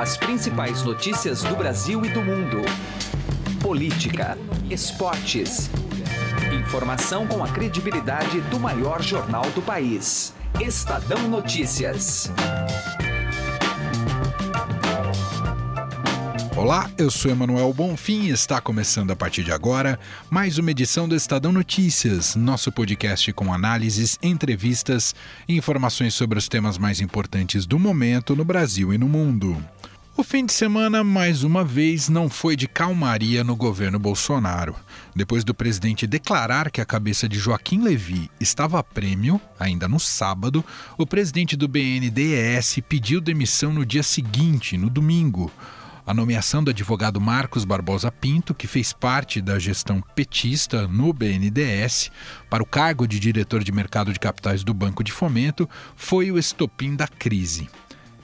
As principais notícias do Brasil e do mundo. Política, esportes. Informação com a credibilidade do maior jornal do país. Estadão Notícias. Olá, eu sou Emanuel Bonfim e está começando a partir de agora mais uma edição do Estadão Notícias, nosso podcast com análises, entrevistas e informações sobre os temas mais importantes do momento no Brasil e no mundo. O fim de semana, mais uma vez, não foi de calmaria no governo Bolsonaro. Depois do presidente declarar que a cabeça de Joaquim Levy estava a prêmio, ainda no sábado, o presidente do BNDES pediu demissão no dia seguinte, no domingo. A nomeação do advogado Marcos Barbosa Pinto, que fez parte da gestão petista no BNDES, para o cargo de diretor de mercado de capitais do Banco de Fomento, foi o estopim da crise.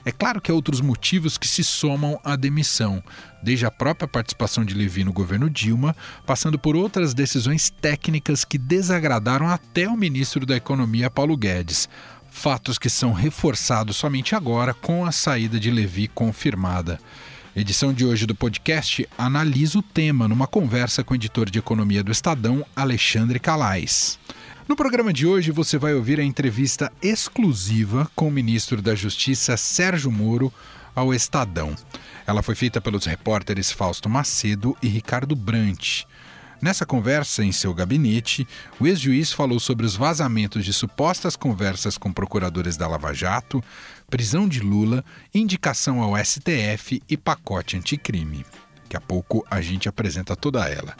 É claro que há outros motivos que se somam à demissão, desde a própria participação de Levi no governo Dilma, passando por outras decisões técnicas que desagradaram até o ministro da Economia, Paulo Guedes. Fatos que são reforçados somente agora com a saída de Levi confirmada. Edição de hoje do podcast analisa o tema numa conversa com o editor de economia do Estadão, Alexandre Calais. No programa de hoje você vai ouvir a entrevista exclusiva com o ministro da Justiça Sérgio Moro ao Estadão. Ela foi feita pelos repórteres Fausto Macedo e Ricardo Brant. Nessa conversa em seu gabinete, o ex-juiz falou sobre os vazamentos de supostas conversas com procuradores da Lava Jato, prisão de Lula, indicação ao STF e pacote anticrime. Daqui a pouco a gente apresenta toda ela.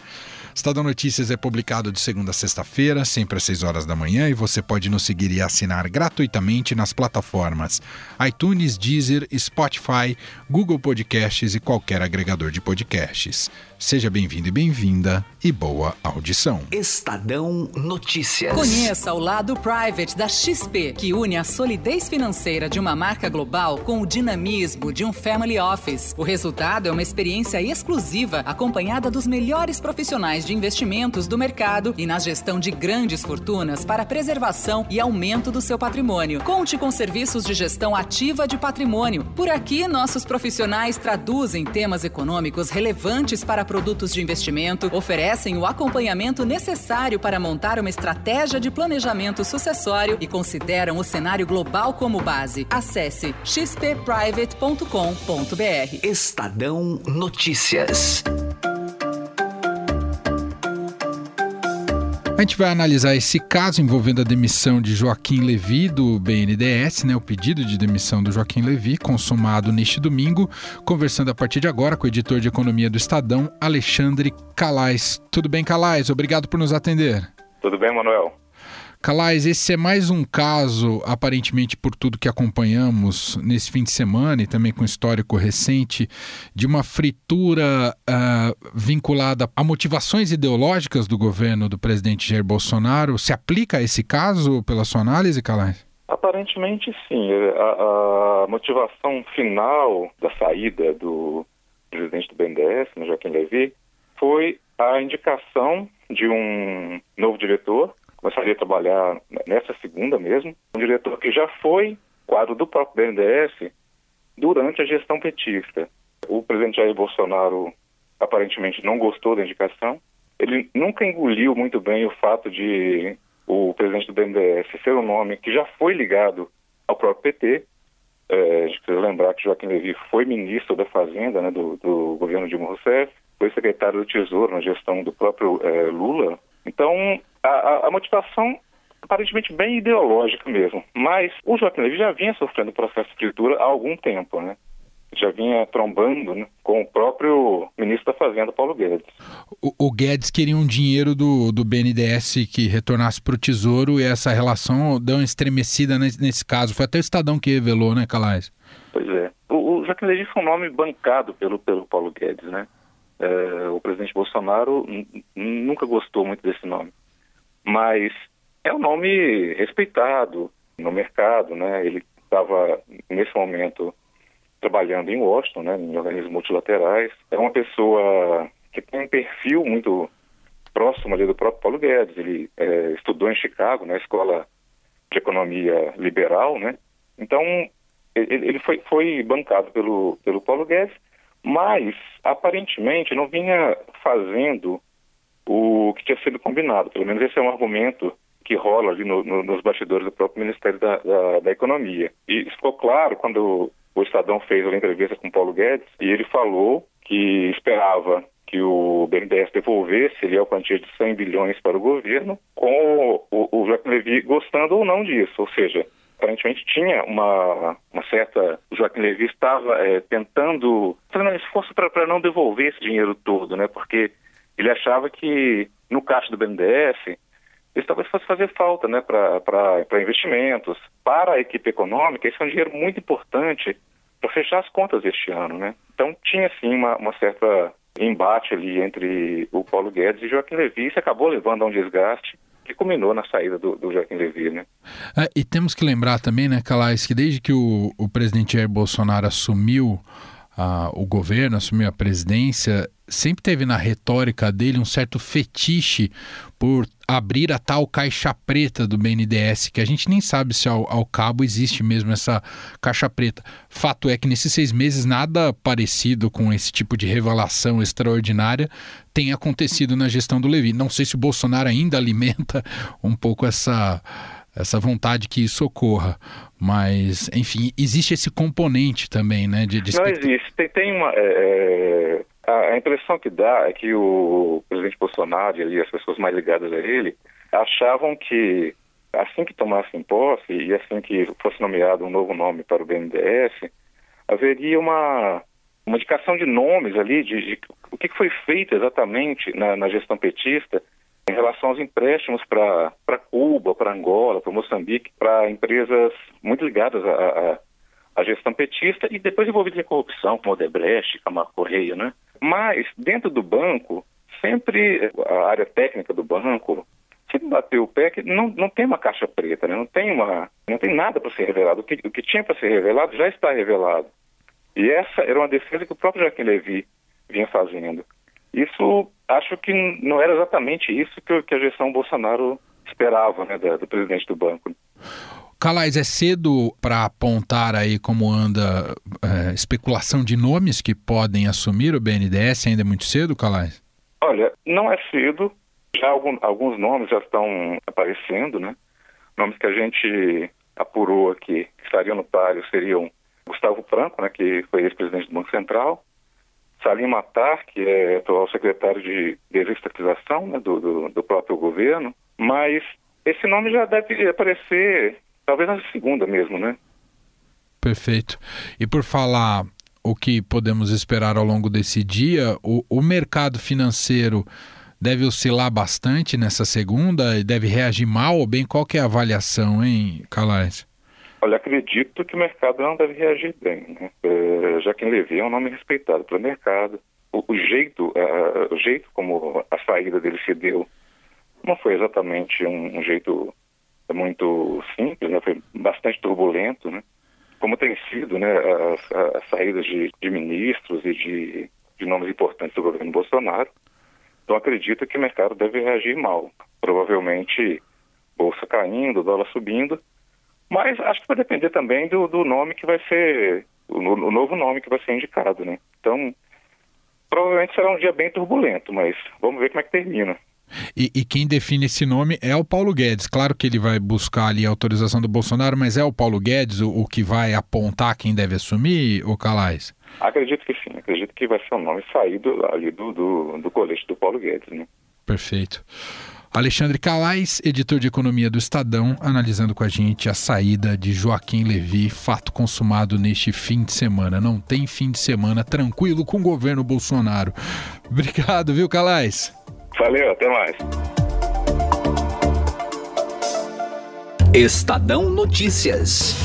Estadão Notícias é publicado de segunda a sexta-feira, sempre às 6 horas da manhã, e você pode nos seguir e assinar gratuitamente nas plataformas iTunes, Deezer, Spotify, Google Podcasts e qualquer agregador de podcasts. Seja bem-vindo e bem-vinda e boa audição. Estadão Notícias. Conheça o lado private da XP, que une a solidez financeira de uma marca global com o dinamismo de um family office. O resultado é uma experiência exclusiva acompanhada dos melhores profissionais de investimentos do mercado e na gestão de grandes fortunas para preservação e aumento do seu patrimônio. Conte com serviços de gestão ativa de patrimônio. Por aqui, nossos profissionais traduzem temas econômicos relevantes para produtos de investimento, oferecem o acompanhamento necessário para montar uma estratégia de planejamento sucessório e consideram o cenário global como base. Acesse xpprivate.com.br. Estadão Notícias. A gente vai analisar esse caso envolvendo a demissão de Joaquim Levi do BNDES, né, o pedido de demissão do Joaquim Levi, consumado neste domingo, conversando a partir de agora com o editor de economia do Estadão, Alexandre Calais. Tudo bem, Calais? Obrigado por nos atender. Tudo bem, Manuel. Calais, esse é mais um caso, aparentemente por tudo que acompanhamos nesse fim de semana e também com histórico recente, de uma fritura uh, vinculada a motivações ideológicas do governo do presidente Jair Bolsonaro. Se aplica a esse caso, pela sua análise, Calais? Aparentemente, sim. A, a motivação final da saída do presidente do BNDES, né, Joaquim Levy, foi a indicação de um novo diretor começaria a trabalhar nessa segunda mesmo, um diretor que já foi quadro do próprio BNDES durante a gestão petista. O presidente Jair Bolsonaro aparentemente não gostou da indicação. Ele nunca engoliu muito bem o fato de o presidente do BNDES ser um nome que já foi ligado ao próprio PT. É, a gente precisa lembrar que Joaquim Levy foi ministro da Fazenda né, do, do governo Dilma Rousseff, foi secretário do Tesouro na gestão do próprio é, Lula. Então, a, a, motivação aparentemente bem ideológica mesmo. Mas o Joaquim Levy já vinha sofrendo processo de escritura há algum tempo, né? Já vinha trombando né, com o próprio ministro da Fazenda, Paulo Guedes. O, o Guedes queria um dinheiro do, do BNDES que retornasse para o Tesouro e essa relação deu uma estremecida nesse, nesse, caso. Foi até o Estadão que revelou, né, Calais? Pois é. O, o Joaquim Levy foi um nome bancado pelo, pelo Paulo Guedes, né? É, o presidente Bolsonaro nunca gostou muito desse nome mas é um nome respeitado no mercado, né? Ele estava nesse momento trabalhando em Washington, né, em organismos multilaterais. É uma pessoa que tem um perfil muito próximo ali do próprio Paulo Guedes. Ele é, estudou em Chicago, na escola de economia liberal, né? Então ele foi, foi bancado pelo, pelo Paulo Guedes, mas aparentemente não vinha fazendo o que tinha sido combinado. Pelo menos esse é um argumento que rola ali no, no, nos bastidores do próprio Ministério da, da, da Economia. E ficou claro quando o Estadão fez uma entrevista com Paulo Guedes e ele falou que esperava que o BNDES devolvesse a quantia de 100 bilhões para o governo, com o, o Levy gostando ou não disso, ou seja, aparentemente tinha uma, uma certa. O Joaquim Levy estava é, tentando, fazendo um esforço para não devolver esse dinheiro todo, né? Porque ele achava que no caixa do BNDES isso talvez fosse fazer falta né, para investimentos. Para a equipe econômica, esse é um dinheiro muito importante para fechar as contas este ano. Né? Então, tinha sim uma, uma certa embate ali entre o Paulo Guedes e Joaquim Levy. Isso acabou levando a um desgaste que culminou na saída do, do Joaquim Levy, né? É, e temos que lembrar também, né, Calais, que desde que o, o presidente Jair Bolsonaro assumiu uh, o governo, assumiu a presidência, sempre teve na retórica dele um certo fetiche por abrir a tal caixa preta do BNDES, que a gente nem sabe se ao, ao, cabo existe mesmo essa caixa preta. Fato é que nesses seis meses nada parecido com esse tipo de revelação extraordinária tem acontecido na gestão do Levi. Não sei se o Bolsonaro ainda alimenta um pouco essa essa vontade que isso ocorra. Mas, enfim, existe esse componente também, né? De, de Não existe. Tem, tem uma. É, é a impressão que dá é que o presidente Bolsonaro e as pessoas mais ligadas a ele achavam que assim que tomassem posse e assim que fosse nomeado um novo nome para o BNDES, haveria uma, uma indicação de nomes ali, de, de o que foi feito exatamente na, na gestão petista em relação aos empréstimos para Cuba, para Angola, para Moçambique, para empresas muito ligadas à, à, gestão petista e depois envolvidas em corrupção, como Odebrecht, Camargo Correia, né? Mas, dentro do banco, sempre a área técnica do banco sempre bateu o pé que não, não tem uma caixa preta, né? não, tem uma, não tem nada para ser revelado. O que, o que tinha para ser revelado já está revelado. E essa era uma defesa que o próprio Joaquim Levy vinha fazendo. Isso, acho que não era exatamente isso que, que a gestão Bolsonaro esperava né, do, do presidente do banco. Calais, é cedo para apontar aí como anda é, especulação de nomes que podem assumir o BNDES? Ainda é muito cedo, Calais? Olha, não é cedo. Já algum, alguns nomes já estão aparecendo, né? Nomes que a gente apurou aqui, que estariam no páreo, seriam Gustavo Franco, né, que foi ex-presidente do Banco Central, Salim Matar, que é atual secretário de desestatização né, do, do, do, próprio governo, mas esse nome já deve aparecer talvez na segunda mesmo, né? Perfeito. E por falar o que podemos esperar ao longo desse dia, o, o mercado financeiro deve oscilar bastante nessa segunda e deve reagir mal ou bem? Qual é a avaliação, hein, Calais? Olha, acredito que o mercado não deve reagir bem, né? É, já que Levy é um nome respeitado pelo mercado. O, o jeito, o jeito como a saída dele se deu não foi exatamente um, um jeito muito simples, né? foi bastante turbulento, né? Como tem sido, né, as, as saídas de, de, ministros e de, de nomes importantes do governo Bolsonaro. Então acredito que o mercado deve reagir mal. Provavelmente bolsa caindo, dólar subindo, mas acho que vai depender também do, do nome que vai ser, o, o, novo nome que vai ser indicado, né? Então, provavelmente será um dia bem turbulento, mas vamos ver como é que termina. E, e, quem define esse nome é o Paulo Guedes. Claro que ele vai buscar ali a autorização do Bolsonaro, mas é o Paulo Guedes o, o que vai apontar quem deve assumir, o Calais? Acredito que sim. Acredito que vai ser um nome saído ali do, do, do colete do Paulo Guedes, né? Perfeito. Alexandre Calais, editor de economia do Estadão, analisando com a gente a saída de Joaquim Levi, fato consumado neste fim de semana. Não tem fim de semana tranquilo com o governo Bolsonaro. Obrigado, viu, Calais? Valeu, até mais. Estadão Notícias.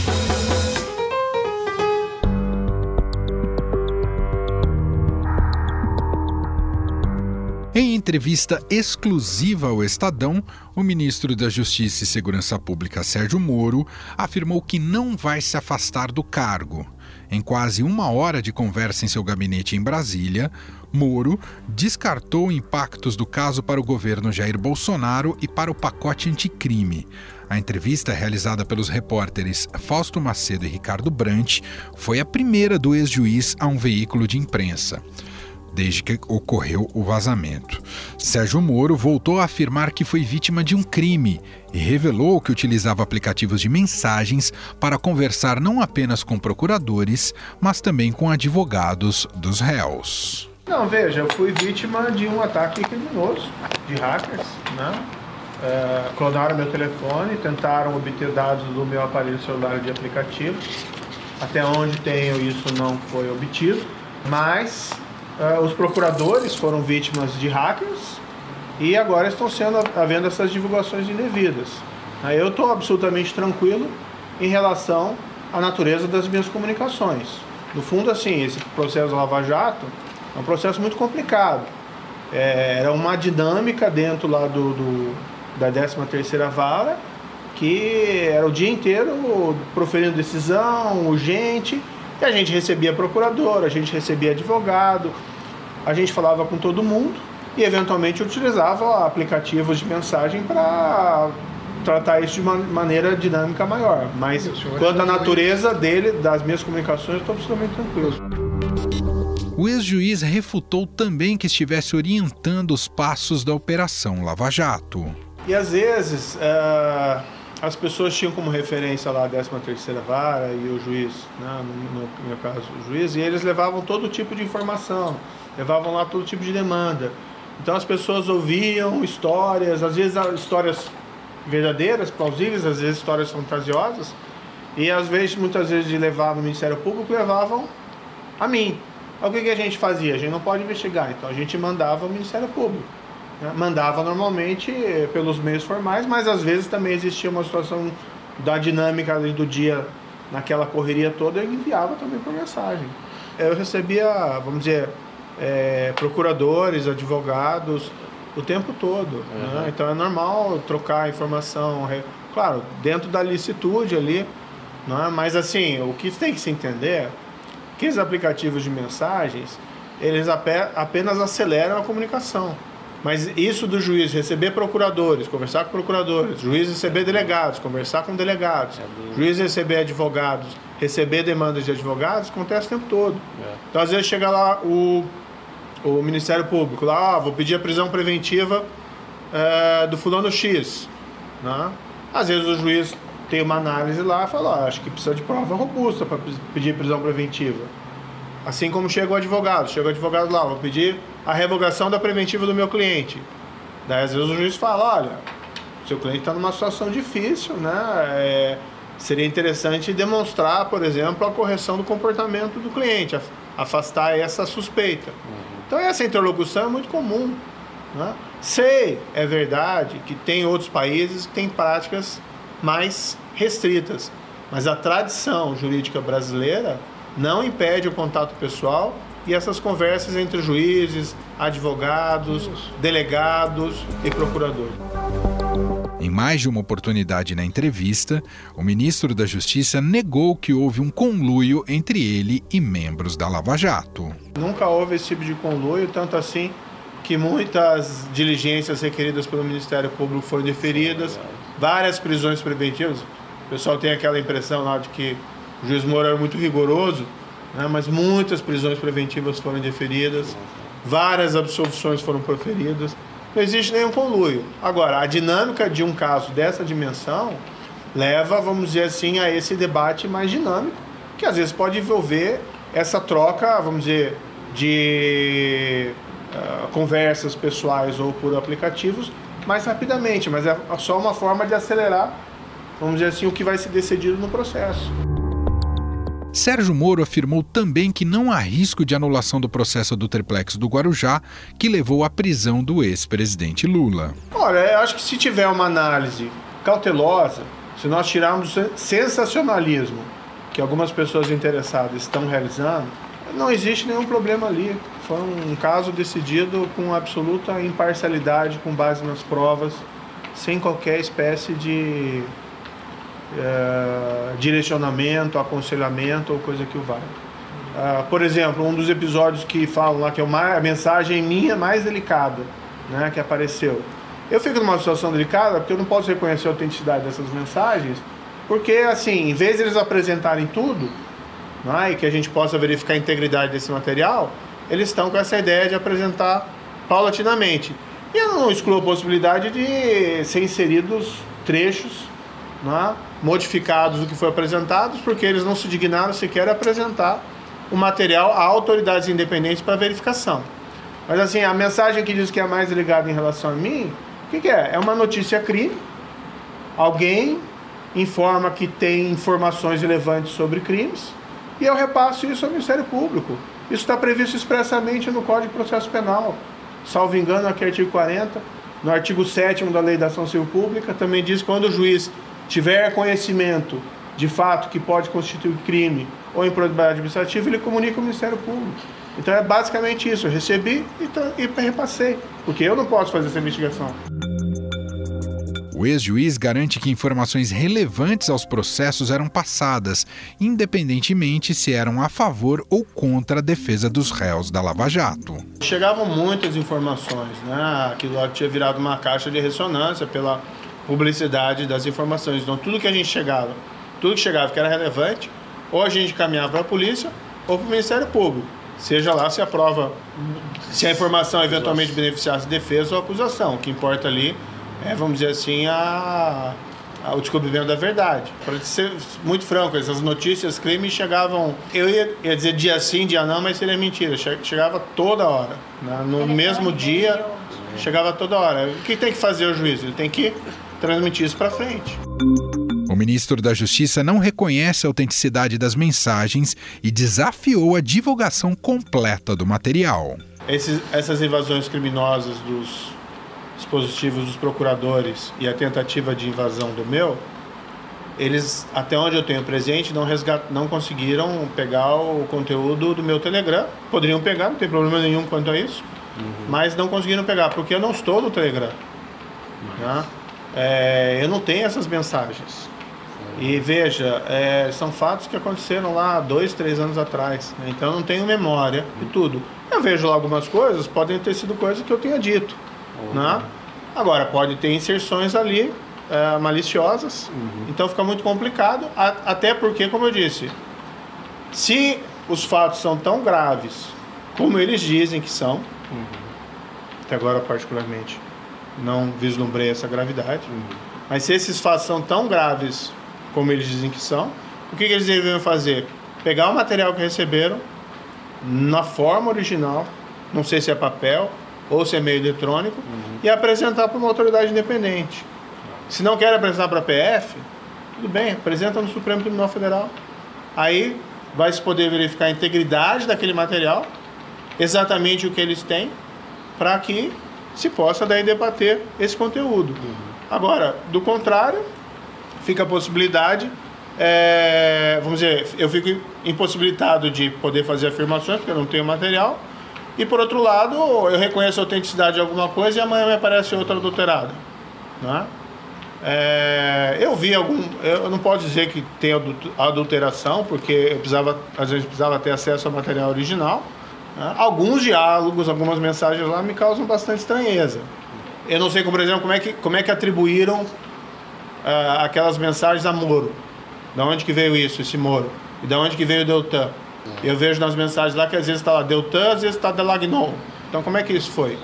Em entrevista exclusiva ao Estadão, o ministro da Justiça e Segurança Pública, Sérgio Moro, afirmou que não vai se afastar do cargo. Em quase uma hora de conversa em seu gabinete em Brasília, Moro descartou impactos do caso para o governo Jair Bolsonaro e para o pacote anticrime. A entrevista realizada pelos repórteres Fausto Macedo e Ricardo Brant foi a primeira do ex-juiz a um veículo de imprensa desde que ocorreu o vazamento. Sérgio Moro voltou a afirmar que foi vítima de um crime e revelou que utilizava aplicativos de mensagens para conversar não apenas com procuradores, mas também com advogados dos réus. Não, veja, eu fui vítima de um ataque criminoso de hackers, né? É, clonaram meu telefone, tentaram obter dados do meu aparelho celular de aplicativo. Até onde tenho isso não foi obtido, mas uh, os procuradores foram vítimas de hackers e agora estão sendo havendo essas divulgações indevidas. Uh, eu estou absolutamente tranquilo em relação à natureza das minhas comunicações. No fundo, assim, esse processo Lava Jato é um processo muito complicado. É, era uma dinâmica dentro lá do, do da 13 terceira vara que era o dia inteiro proferindo decisão urgente e a gente recebia procurador, a gente recebia advogado, a gente falava com todo mundo e eventualmente utilizava aplicativos de mensagem para tratar isso de uma maneira dinâmica maior. Mas quanto à natureza dele, das minhas comunicações, estou absolutamente tranquilo. O ex-juiz refutou também que estivesse orientando os passos da Operação Lava Jato. E às vezes. Uh as pessoas tinham como referência lá a 13 terceira vara e o juiz, né, no, no, meu caso o juiz, e eles levavam todo tipo de informação, levavam lá todo tipo de demanda. Então as pessoas ouviam histórias, às vezes histórias verdadeiras, plausíveis, às vezes histórias fantasiosas, e às vezes, muitas vezes de levar no Ministério Público, levavam a mim. O que, que a gente fazia? A gente não pode investigar, então a gente mandava ao Ministério Público. Né? Mandava normalmente eh, pelos meios formais, mas às vezes também existia uma situação da dinâmica do dia naquela correria toda e enviava também por mensagem. Eu recebia, vamos dizer, é, procuradores, advogados o tempo todo. Uhum. Né? Então é normal trocar informação, claro, dentro da licitude ali. Não é? Mas assim, o que tem que se entender é que os aplicativos de mensagens, eles apenas aceleram a comunicação. Mas isso do juiz receber procuradores, conversar com procuradores, juiz receber delegados, conversar com delegados, é juiz receber advogados, receber demandas de advogados, acontece o tempo todo. É. Então, às vezes, chega lá o, o Ministério Público, lá, ah, vou pedir a prisão preventiva é, do fulano X. Né? Às vezes, o juiz tem uma análise lá e fala, ah, acho que precisa de prova robusta para pedir prisão preventiva. Assim como chega o advogado, chega o advogado lá, vou pedir a revogação da preventiva do meu cliente. Daí às vezes o juiz fala, olha, seu cliente está numa situação difícil, né? É, seria interessante demonstrar, por exemplo, a correção do comportamento do cliente, afastar essa suspeita. Então essa interlocução é muito comum. Né? Sei, é verdade, que tem outros países que têm práticas mais restritas, mas a tradição jurídica brasileira não impede o contato pessoal e essas conversas entre juízes, advogados, delegados e procuradores. Mais de uma oportunidade na entrevista, o ministro da Justiça negou que houve um conluio entre ele e membros da Lava Jato. Nunca houve esse tipo de conluio, tanto assim que muitas diligências requeridas pelo Ministério Público foram deferidas, várias prisões preventivas. O pessoal tem aquela impressão lá de que o juiz Moura era muito rigoroso, né, mas muitas prisões preventivas foram deferidas, várias absolvições foram proferidas. Não existe nenhum conluio. Agora, a dinâmica de um caso dessa dimensão leva, vamos dizer assim, a esse debate mais dinâmico, que às vezes pode envolver essa troca, vamos dizer, de uh, conversas pessoais ou por aplicativos mais rapidamente, mas é só uma forma de acelerar, vamos dizer assim, o que vai ser decidido no processo. Sérgio Moro afirmou também que não há risco de anulação do processo do triplex do Guarujá, que levou à prisão do ex-presidente Lula. Olha, eu acho que se tiver uma análise cautelosa, se nós tirarmos o sensacionalismo que algumas pessoas interessadas estão realizando, não existe nenhum problema ali. Foi um caso decidido com absoluta imparcialidade, com base nas provas, sem qualquer espécie de é, direcionamento, aconselhamento ou coisa que o valha. Uh, por exemplo, um dos episódios que falam lá que é uma, a mensagem minha mais delicada, né, que apareceu. Eu fico numa situação delicada porque eu não posso reconhecer a autenticidade dessas mensagens, porque, assim, em vez de eles apresentarem tudo, né, e que a gente possa verificar a integridade desse material, eles estão com essa ideia de apresentar paulatinamente. E eu não excluo a possibilidade de ser inseridos trechos né, modificados do que foi apresentado, porque eles não se dignaram sequer a apresentar o material a autoridades independentes para verificação. Mas assim, a mensagem que diz que é mais ligada em relação a mim, o que, que é? É uma notícia crime. Alguém informa que tem informações relevantes sobre crimes e eu repasso isso ao Ministério Público. Isso está previsto expressamente no Código de Processo Penal. Salvo engano, aqui artigo 40, no artigo 7 da Lei da Ação Civil Pública, também diz que quando o juiz tiver conhecimento de fato que pode constituir crime ou improbidade administrativa, ele comunica ao Ministério Público. Então é basicamente isso. Eu recebi e, e repassei, porque eu não posso fazer essa investigação. O ex-juiz garante que informações relevantes aos processos eram passadas, independentemente se eram a favor ou contra a defesa dos réus da Lava Jato. Chegavam muitas informações, né? Aquilo lá tinha virado uma caixa de ressonância pela publicidade das informações. Então tudo que a gente chegava, tudo que chegava que era relevante, ou a gente caminhava para a polícia ou para o Ministério Público. Seja lá se a prova, se a informação eventualmente beneficiasse defesa ou acusação. O que importa ali é, vamos dizer assim, a, a, o descobrimento da verdade. Para ser muito franco, essas notícias, crimes chegavam. Eu ia, ia, dizer dia sim, dia não, mas seria mentira. Chegava toda hora. Né? No mesmo dia, chegava toda hora. O que tem que fazer o juiz? Ele tem que transmitir isso para frente. O ministro da Justiça não reconhece a autenticidade das mensagens e desafiou a divulgação completa do material. Esses, essas invasões criminosas dos dispositivos dos procuradores e a tentativa de invasão do meu, eles, até onde eu tenho presente, não, resgat, não conseguiram pegar o conteúdo do meu Telegram. Poderiam pegar, não tem problema nenhum quanto a isso, uhum. mas não conseguiram pegar, porque eu não estou no Telegram. Né? É, eu não tenho essas mensagens. E veja, é, são fatos que aconteceram lá dois, três anos atrás. Né? Então eu não tenho memória de tudo. Eu vejo lá algumas coisas, podem ter sido coisas que eu tenha dito. Né? Agora, pode ter inserções ali é, maliciosas, uhum. então fica muito complicado, a, até porque, como eu disse, se os fatos são tão graves como eles dizem que são, uhum. até agora particularmente não vislumbrei essa gravidade, mas se esses fatos são tão graves como eles dizem que são, o que, que eles deveriam fazer? Pegar o material que receberam na forma original, não sei se é papel, ou se é meio eletrônico, uhum. e apresentar para uma autoridade independente. Se não quer apresentar para a PF, tudo bem, apresenta no Supremo Tribunal Federal. Aí vai se poder verificar a integridade daquele material, exatamente o que eles têm, para que se possa daí debater esse conteúdo. Uhum. Agora, do contrário, fica a possibilidade, é, vamos dizer, eu fico impossibilitado de poder fazer afirmações, porque eu não tenho material, e por outro lado, eu reconheço a autenticidade de alguma coisa e amanhã me aparece outra adulterada. Né? É, eu vi algum. Eu não posso dizer que tem adulteração, porque eu precisava, às vezes precisava ter acesso ao material original. Né? Alguns diálogos, algumas mensagens lá me causam bastante estranheza. Eu não sei, por exemplo, como é que, como é que atribuíram uh, aquelas mensagens a Moro. Da onde que veio isso, esse Moro? E da onde que veio o Deltan? Eu vejo nas mensagens lá que às vezes está lá Deltan, às vezes está Delagnon. Então como é que isso foi?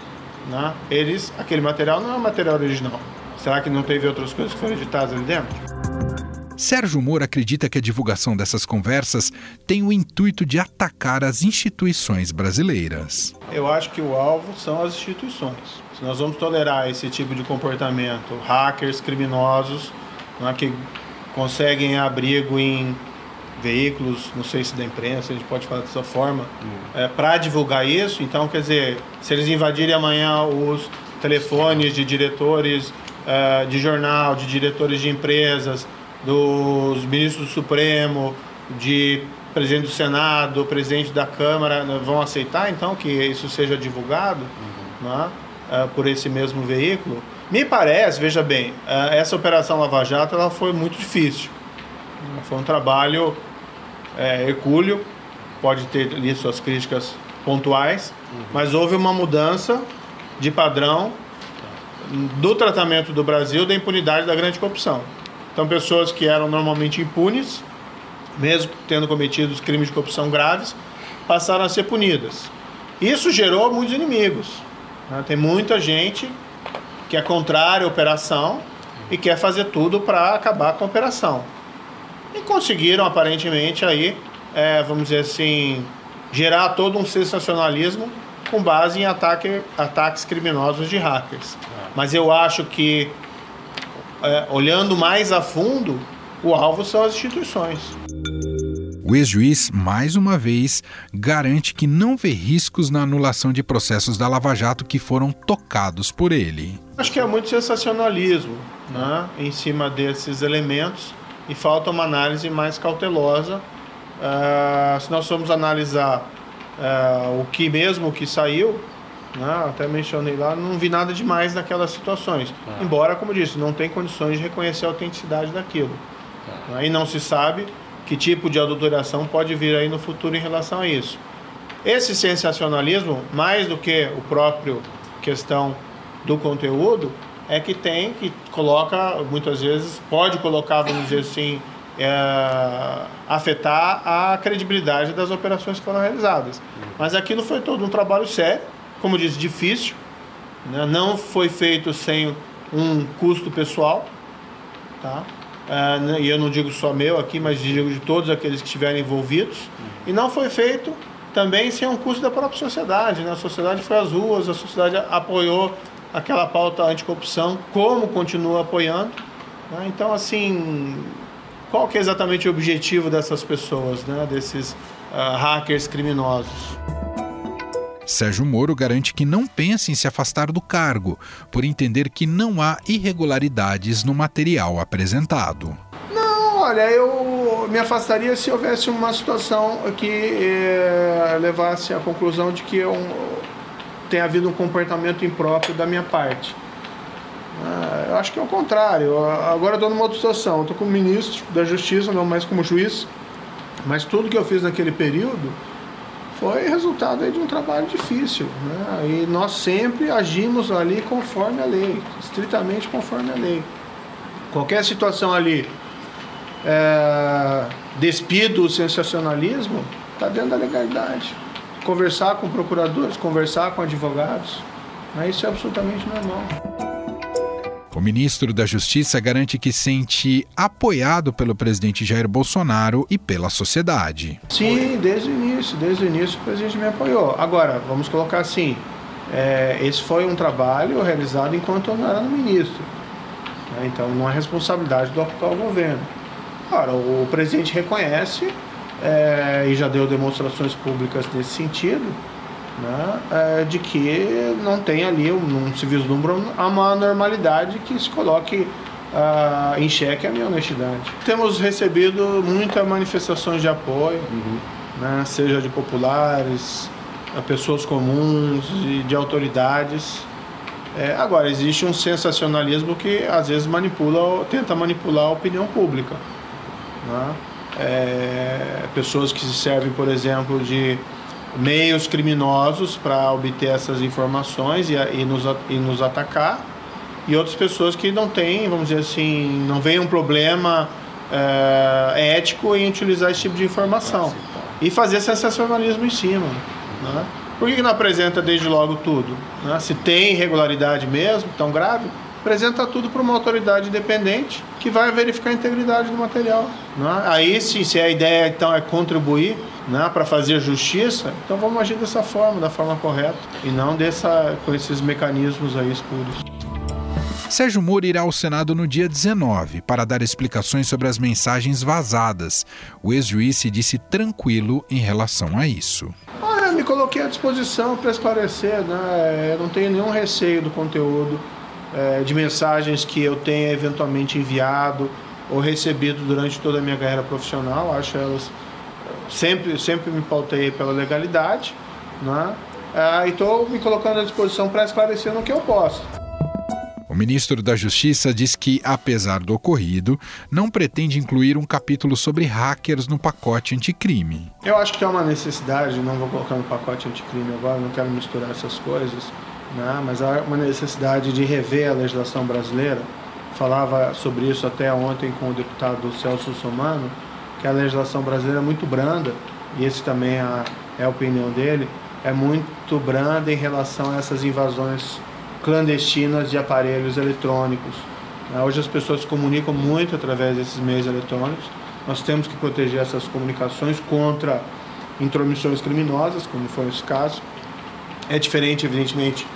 Né? Eles, aquele material não é material original. Será que não teve outras coisas que foram editadas ali dentro? Sérgio Moro acredita que a divulgação dessas conversas tem o intuito de atacar as instituições brasileiras. Eu acho que o alvo são as instituições. Se nós vamos tolerar esse tipo de comportamento, hackers criminosos né, que conseguem abrigo em veículos, não sei se da imprensa, a gente pode falar dessa forma, é, para divulgar isso. Então, quer dizer, se eles invadirem amanhã os telefones de diretores é, de jornal, de diretores de empresas, dos ministros do Supremo, de presidente do Senado, presidente da Câmara, né, vão aceitar então que isso seja divulgado uhum. né, é, por esse mesmo veículo? Me parece, veja bem, é, essa operação Lava Jato ela foi muito difícil. Foi um trabalho é, Hercúleo, pode ter ali suas críticas pontuais, uhum. mas houve uma mudança de padrão do tratamento do Brasil da impunidade da grande corrupção. Então, pessoas que eram normalmente impunes, mesmo tendo cometido crimes de corrupção graves, passaram a ser punidas. Isso gerou muitos inimigos. Né? Tem muita gente que é contrária à operação e quer fazer tudo para acabar com a operação. E conseguiram, aparentemente, aí, é, vamos dizer assim, gerar todo um sensacionalismo com base em ataque, ataques criminosos de hackers. Mas eu acho que, é, olhando mais a fundo, o alvo são as instituições. O ex-juiz, mais uma vez, garante que não vê riscos na anulação de processos da Lava Jato que foram tocados por ele. Acho que é muito sensacionalismo né, em cima desses elementos e falta uma análise mais cautelosa. Uh, se nós formos analisar uh, o que mesmo que saiu, né, até mencionei lá, não vi nada demais naquelas situações. Ah. Embora, como disse, não tem condições de reconhecer a autenticidade daquilo. Ah. Aí não se sabe que tipo de adulteração pode vir aí no futuro em relação a isso. Esse sensacionalismo, mais do que o próprio questão do conteúdo, é que tem, que coloca, muitas vezes, pode colocar, vamos dizer assim, é, afetar a credibilidade das operações que foram realizadas. Mas aquilo foi todo um trabalho sério, como disse, difícil, né? não foi feito sem um custo pessoal, tá? Uh, e eu não digo só meu aqui, mas digo de todos aqueles que estiverem envolvidos. E não foi feito também sem um custo da própria sociedade. Né? A sociedade foi às ruas, a sociedade apoiou aquela pauta anticorrupção, como continua apoiando. Né? Então, assim, qual que é exatamente o objetivo dessas pessoas, né? desses uh, hackers criminosos? Sérgio Moro garante que não pensa em se afastar do cargo, por entender que não há irregularidades no material apresentado. Não, olha, eu me afastaria se houvesse uma situação que eh, levasse à conclusão de que tem havido um comportamento impróprio da minha parte. Ah, eu acho que é o contrário. Agora estou numa outra situação. Estou como ministro da Justiça, não mais como juiz. Mas tudo que eu fiz naquele período foi resultado de um trabalho difícil. Né? E nós sempre agimos ali conforme a lei, estritamente conforme a lei. Qualquer situação ali, é, despido, sensacionalismo, está dentro da legalidade. Conversar com procuradores, conversar com advogados, né? isso é absolutamente normal. O ministro da Justiça garante que sente apoiado pelo presidente Jair Bolsonaro e pela sociedade. Sim, desde o início, desde o início o presidente me apoiou. Agora, vamos colocar assim, é, esse foi um trabalho realizado enquanto eu não era ministro. Né? Então não é responsabilidade do atual governo. Agora, o presidente reconhece é, e já deu demonstrações públicas nesse sentido, né, é, de que não tem ali, não se vislumbra uma normalidade que se coloque uh, em xeque a minha honestidade. Temos recebido muitas manifestações de apoio, uhum. né, seja de populares, pessoas comuns, de, de autoridades. É, agora, existe um sensacionalismo que às vezes manipula, tenta manipular a opinião pública. Né? É, pessoas que se servem, por exemplo, de meios criminosos para obter essas informações e, e, nos, e nos atacar, e outras pessoas que não têm, vamos dizer assim, não veem um problema é, ético em utilizar esse tipo de informação e fazer sensacionalismo em cima. Né? Por que, que não apresenta desde logo tudo? Né? Se tem irregularidade mesmo, tão grave, apresenta tudo para uma autoridade independente que vai verificar a integridade do material. Né? Aí, sim, se a ideia então é contribuir né, para fazer justiça, então vamos agir dessa forma, da forma correta, e não dessa, com esses mecanismos aí escuros. Sérgio Moro irá ao Senado no dia 19 para dar explicações sobre as mensagens vazadas. O ex-juiz se disse tranquilo em relação a isso. Olha, me coloquei à disposição para esclarecer, né? Eu não tenho nenhum receio do conteúdo, é, de mensagens que eu tenha eventualmente enviado ou recebido durante toda a minha carreira profissional. Acho elas sempre, sempre me pautei pela legalidade, né? Ah, e estou me colocando à disposição para esclarecer no que eu posso. O ministro da Justiça diz que, apesar do ocorrido, não pretende incluir um capítulo sobre hackers no pacote anticrime. Eu acho que é uma necessidade, não vou colocar no pacote anticrime agora, não quero misturar essas coisas. Né? mas há uma necessidade de rever a legislação brasileira. Falava sobre isso até ontem com o deputado Celso Somano, que a legislação brasileira é muito branda, e esse também é, é a opinião dele, é muito branda em relação a essas invasões clandestinas de aparelhos eletrônicos. Né? Hoje as pessoas se comunicam muito através desses meios eletrônicos. Nós temos que proteger essas comunicações contra intromissões criminosas, como foi esse caso. É diferente, evidentemente,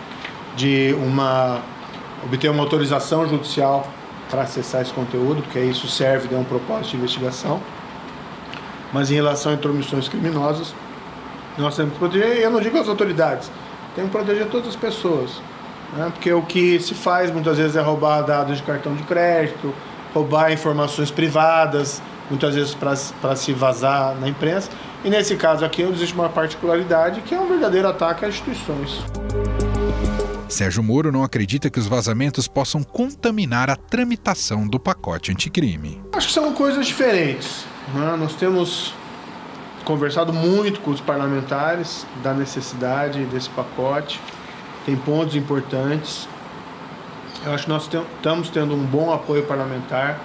de uma obter uma autorização judicial para acessar esse conteúdo, porque isso serve de um propósito de investigação. Mas em relação a intromissões criminosas, nós temos que proteger, eu não digo as autoridades, temos que proteger todas as pessoas. Né? Porque o que se faz muitas vezes é roubar dados de cartão de crédito, roubar informações privadas, muitas vezes para se vazar na imprensa. E nesse caso aqui existe uma particularidade que é um verdadeiro ataque às instituições. Sérgio Moro não acredita que os vazamentos possam contaminar a tramitação do pacote anticrime. Acho que são coisas diferentes. Né? Nós temos conversado muito com os parlamentares da necessidade desse pacote. Tem pontos importantes. Eu acho que nós estamos tendo um bom apoio parlamentar,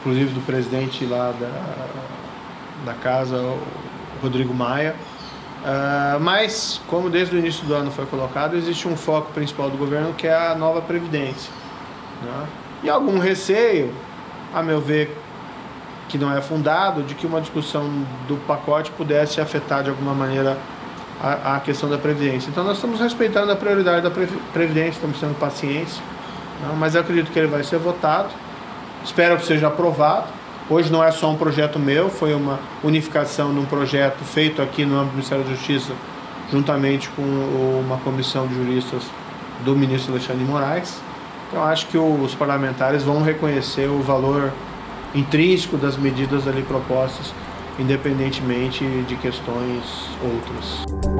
inclusive do presidente lá da, da casa, Rodrigo Maia. Uh, mas, como desde o início do ano foi colocado, existe um foco principal do governo que é a nova Previdência. Né? E algum receio, a meu ver, que não é fundado, de que uma discussão do pacote pudesse afetar de alguma maneira a, a questão da Previdência. Então, nós estamos respeitando a prioridade da Previdência, estamos sendo pacientes, né? mas eu acredito que ele vai ser votado. Espero que seja aprovado Hoje não é só um projeto meu, foi uma unificação num projeto feito aqui no âmbito do Ministério da Justiça, juntamente com uma comissão de juristas do ministro Alexandre Moraes. Então acho que os parlamentares vão reconhecer o valor intrínseco das medidas ali propostas, independentemente de questões outras.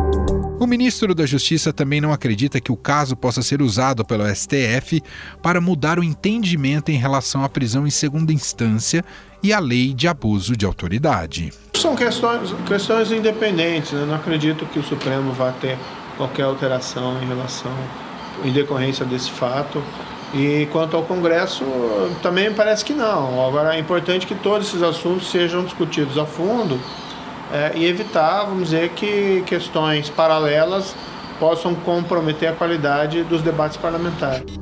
Ministro da Justiça também não acredita que o caso possa ser usado pelo STF para mudar o entendimento em relação à prisão em segunda instância e à lei de abuso de autoridade. São questões, questões independentes. Eu não acredito que o Supremo vá ter qualquer alteração em relação, em decorrência desse fato. E quanto ao Congresso, também parece que não. Agora é importante que todos esses assuntos sejam discutidos a fundo é, e evitar, vamos dizer, que questões paralelas possam comprometer a qualidade dos debates parlamentares.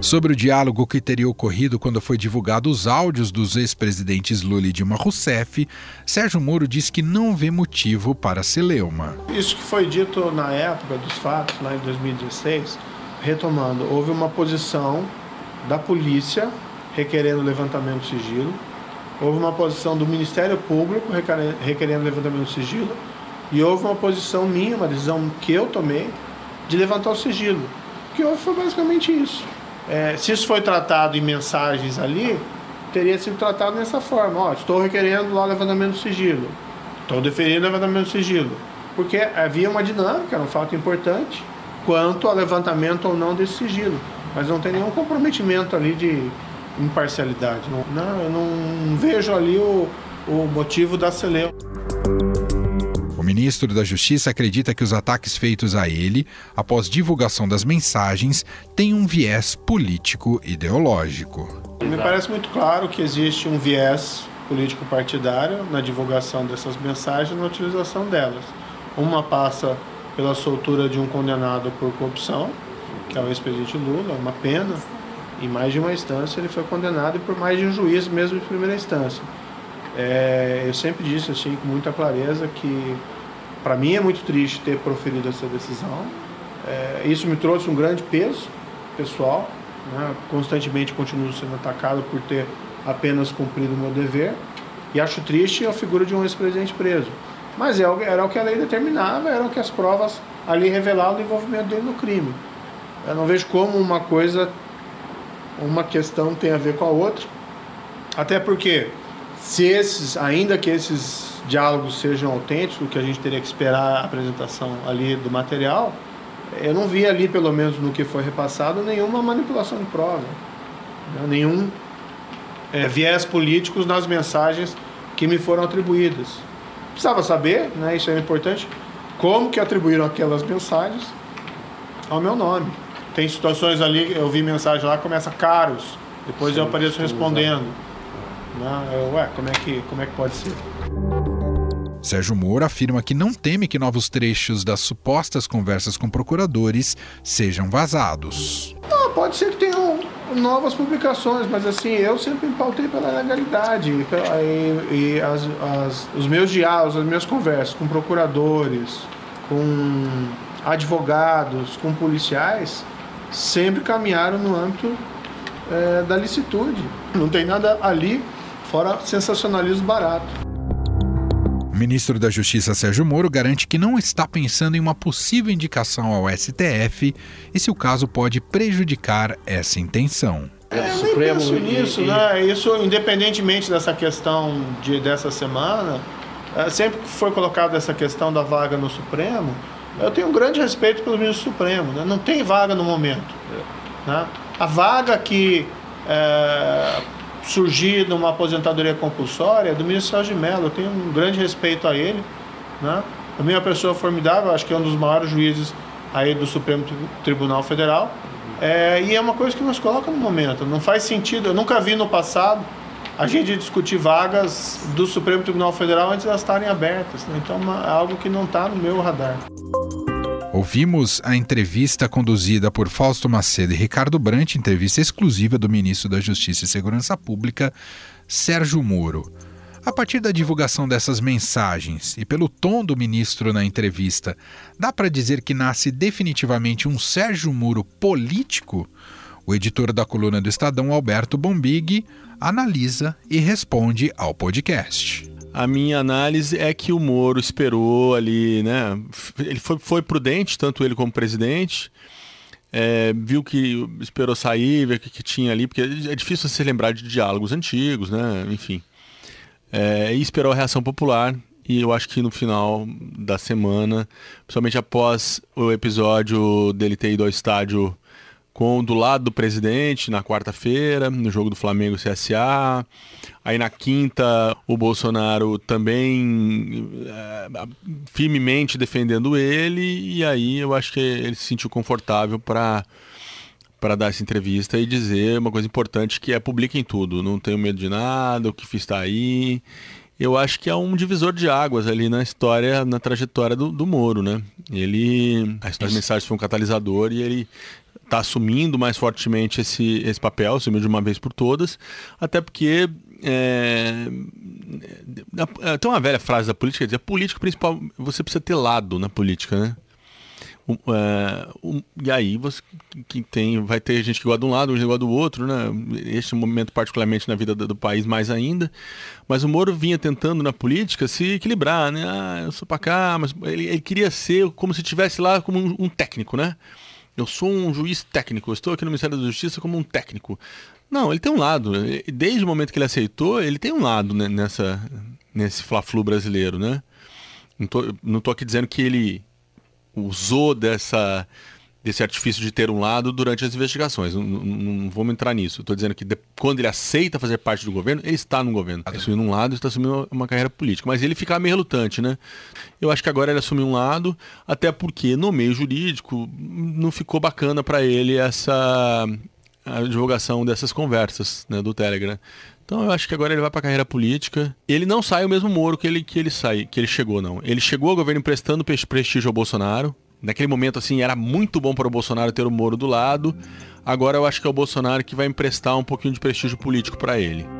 Sobre o diálogo que teria ocorrido quando foi divulgado os áudios dos ex-presidentes Lula e Dilma Rousseff, Sérgio Moro diz que não vê motivo para celeuma. Isso que foi dito na época dos fatos, lá em 2016, retomando, houve uma posição da polícia requerendo levantamento de sigilo, houve uma posição do Ministério Público requerendo levantamento do sigilo e houve uma posição minha, uma decisão que eu tomei de levantar o sigilo. O que houve foi basicamente isso. É, se isso foi tratado em mensagens ali, teria sido tratado dessa forma. Ó, estou requerendo lá o levantamento do sigilo. Estou deferindo o levantamento do sigilo. Porque havia uma dinâmica, era um fato importante, quanto ao levantamento ou não desse sigilo. Mas não tem nenhum comprometimento ali de imparcialidade. Não, não eu não vejo ali o, o motivo da celeuma. O ministro da Justiça acredita que os ataques feitos a ele, após divulgação das mensagens, têm um viés político-ideológico. Me parece muito claro que existe um viés político-partidário na divulgação dessas mensagens e na utilização delas. Uma passa pela soltura de um condenado por corrupção, que é o ex-presidente Lula, uma pena, em mais de uma instância ele foi condenado por mais de um juiz mesmo de primeira instância. É, eu sempre disse assim com muita clareza que para mim é muito triste ter proferido essa decisão. É, isso me trouxe um grande peso pessoal. Né? Constantemente continuo sendo atacado por ter apenas cumprido o meu dever. E acho triste a figura de um ex-presidente preso. Mas é era o que a lei determinava, eram que as provas ali revelavam o envolvimento dele no crime. Eu não vejo como uma coisa uma questão tem a ver com a outra. Até porque, se esses, ainda que esses diálogos sejam autênticos, que a gente teria que esperar a apresentação ali do material, eu não vi ali, pelo menos no que foi repassado, nenhuma manipulação de prova, né? nenhum é, viés políticos nas mensagens que me foram atribuídas. Precisava saber, né, isso é importante, como que atribuíram aquelas mensagens ao meu nome. Tem situações ali, eu vi mensagem lá, começa caros. Depois Sim, eu apareço respondendo. Né? Eu, ué, como é, que, como é que pode ser? Sérgio Moro afirma que não teme que novos trechos das supostas conversas com procuradores sejam vazados. Não, pode ser que tenham novas publicações, mas assim, eu sempre me pautei pela legalidade e, e, e as, as, os meus diálogos, as minhas conversas com procuradores, com advogados, com policiais, sempre caminharam no âmbito é, da licitude. Não tem nada ali fora sensacionalismo barato ministro da Justiça Sérgio Moro garante que não está pensando em uma possível indicação ao STF e se o caso pode prejudicar essa intenção. É, eu nem penso nisso, e, né? Isso, independentemente dessa questão de, dessa semana, é, sempre que foi colocada essa questão da vaga no Supremo, eu tenho um grande respeito pelo ministro Supremo. Né? Não tem vaga no momento. Né? A vaga que é, surgir numa aposentadoria compulsória do ministro Sérgio Mello. Eu tenho um grande respeito a ele. Né? Também é uma pessoa formidável, acho que é um dos maiores juízes aí do Supremo Tribunal Federal. É, e é uma coisa que nos coloca no momento. Não faz sentido, eu nunca vi no passado a gente discutir vagas do Supremo Tribunal Federal antes de elas estarem abertas. Né? Então é algo que não está no meu radar. Ouvimos a entrevista conduzida por Fausto Macedo e Ricardo Brant, entrevista exclusiva do ministro da Justiça e Segurança Pública, Sérgio Moro. A partir da divulgação dessas mensagens e pelo tom do ministro na entrevista, dá para dizer que nasce definitivamente um Sérgio Moro político? O editor da coluna do Estadão, Alberto Bombig, analisa e responde ao podcast a minha análise é que o Moro esperou ali, né? Ele foi, foi prudente, tanto ele como presidente. É, viu que esperou sair, ver o que, que, tinha ali, porque é difícil você lembrar de diálogos antigos, né? Enfim. É, e esperou a reação popular. E eu acho que no final da semana, principalmente após o episódio dele ter ido ao estádio com do lado do presidente na quarta-feira, no jogo do Flamengo CSA. Aí na quinta, o Bolsonaro também é, firmemente defendendo ele, e aí eu acho que ele se sentiu confortável para para dar essa entrevista e dizer uma coisa importante que é publiquem tudo, não tenho medo de nada, o que fiz está aí. Eu acho que é um divisor de águas ali na história, na trajetória do, do Moro, né? Ele, as mensagens foi um catalisador e ele está assumindo mais fortemente esse, esse papel, assumiu de uma vez por todas, até porque é, é, tem uma velha frase da política, dizer, político principal, você precisa ter lado na política, né? Um, é, um, e aí você que tem, vai ter gente que gosta de um lado, gente que gosta do outro, né? Este momento particularmente na vida do, do, país mais ainda. Mas o Moro vinha tentando na política se equilibrar, né? Ah, eu sou para cá, mas ele, ele, queria ser como se estivesse lá como um, um técnico, né? Eu sou um juiz técnico, estou aqui no Ministério da Justiça como um técnico. Não, ele tem um lado. Desde o momento que ele aceitou, ele tem um lado né, nessa, nesse Fla-Flu brasileiro, né? Não tô aqui dizendo que ele usou dessa, desse artifício de ter um lado durante as investigações. Não, não, não vamos entrar nisso. Estou dizendo que de, quando ele aceita fazer parte do governo, ele está no governo. Está assumindo um lado e está assumindo uma carreira política. Mas ele fica meio relutante, né? Eu acho que agora ele assumiu um lado, até porque no meio jurídico não ficou bacana para ele essa a divulgação dessas conversas né, do Telegram. Então eu acho que agora ele vai para a carreira política. Ele não sai o mesmo Moro que ele, que ele sai, que ele chegou, não. Ele chegou ao governo emprestando prestígio ao Bolsonaro. Naquele momento, assim, era muito bom para o Bolsonaro ter o Moro do lado. Agora eu acho que é o Bolsonaro que vai emprestar um pouquinho de prestígio político para ele.